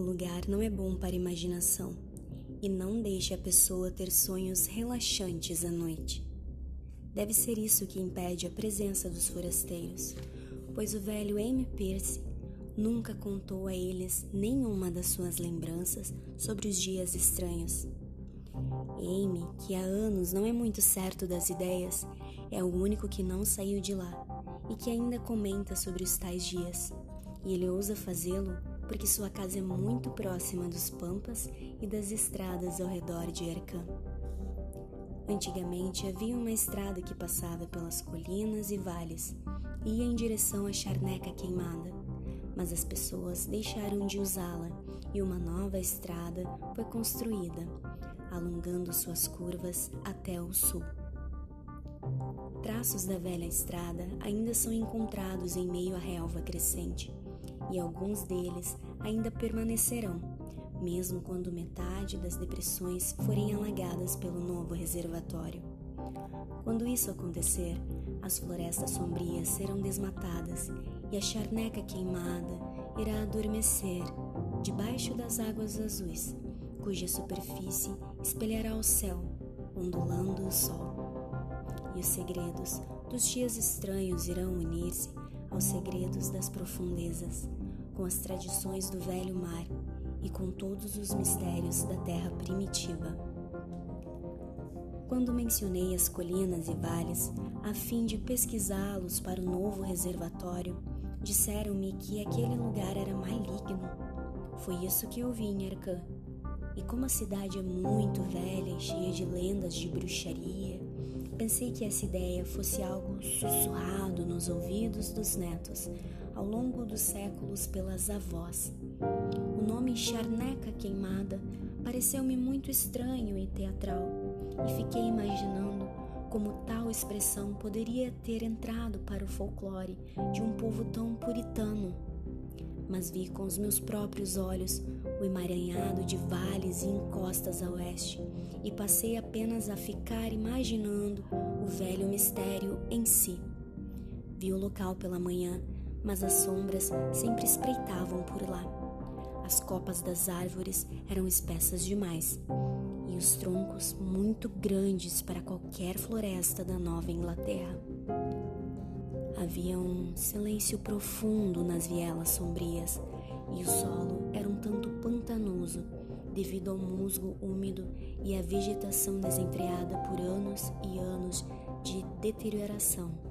lugar não é bom para a imaginação e não deixe a pessoa ter sonhos relaxantes à noite. Deve ser isso que impede a presença dos forasteiros, pois o velho Amy Pierce nunca contou a eles nenhuma das suas lembranças sobre os dias estranhos. Amy, que há anos não é muito certo das ideias, é o único que não saiu de lá e que ainda comenta sobre os tais dias. E ele ousa fazê-lo porque sua casa é muito próxima dos pampas e das estradas ao redor de Ercã. Antigamente havia uma estrada que passava pelas colinas e vales e ia em direção à charneca queimada, mas as pessoas deixaram de usá-la e uma nova estrada foi construída, alongando suas curvas até o sul. Traços da velha estrada ainda são encontrados em meio à relva crescente e alguns deles ainda permanecerão, mesmo quando metade das depressões forem alagadas pelo novo reservatório. Quando isso acontecer, as florestas sombrias serão desmatadas e a charneca queimada irá adormecer debaixo das águas azuis, cuja superfície espelhará o céu, ondulando o sol. E os segredos dos dias estranhos irão unir-se aos segredos das profundezas, com as tradições do velho mar e com todos os mistérios da terra primitiva. Quando mencionei as colinas e vales a fim de pesquisá-los para o novo reservatório, disseram-me que aquele lugar era maligno. Foi isso que ouvi em Arcã. E como a cidade é muito velha e cheia de lendas de bruxaria, Pensei que essa ideia fosse algo sussurrado nos ouvidos dos netos ao longo dos séculos pelas avós. O nome Charneca Queimada pareceu-me muito estranho e teatral, e fiquei imaginando como tal expressão poderia ter entrado para o folclore de um povo tão puritano. Mas vi com os meus próprios olhos o emaranhado de vales e encostas a oeste, e passei apenas a ficar imaginando o velho mistério em si. Vi o local pela manhã, mas as sombras sempre espreitavam por lá. As copas das árvores eram espessas demais, e os troncos muito grandes para qualquer floresta da Nova Inglaterra. Havia um silêncio profundo nas vielas sombrias e o solo era um tanto pantanoso devido ao musgo úmido e à vegetação desenfreada por anos e anos de deterioração.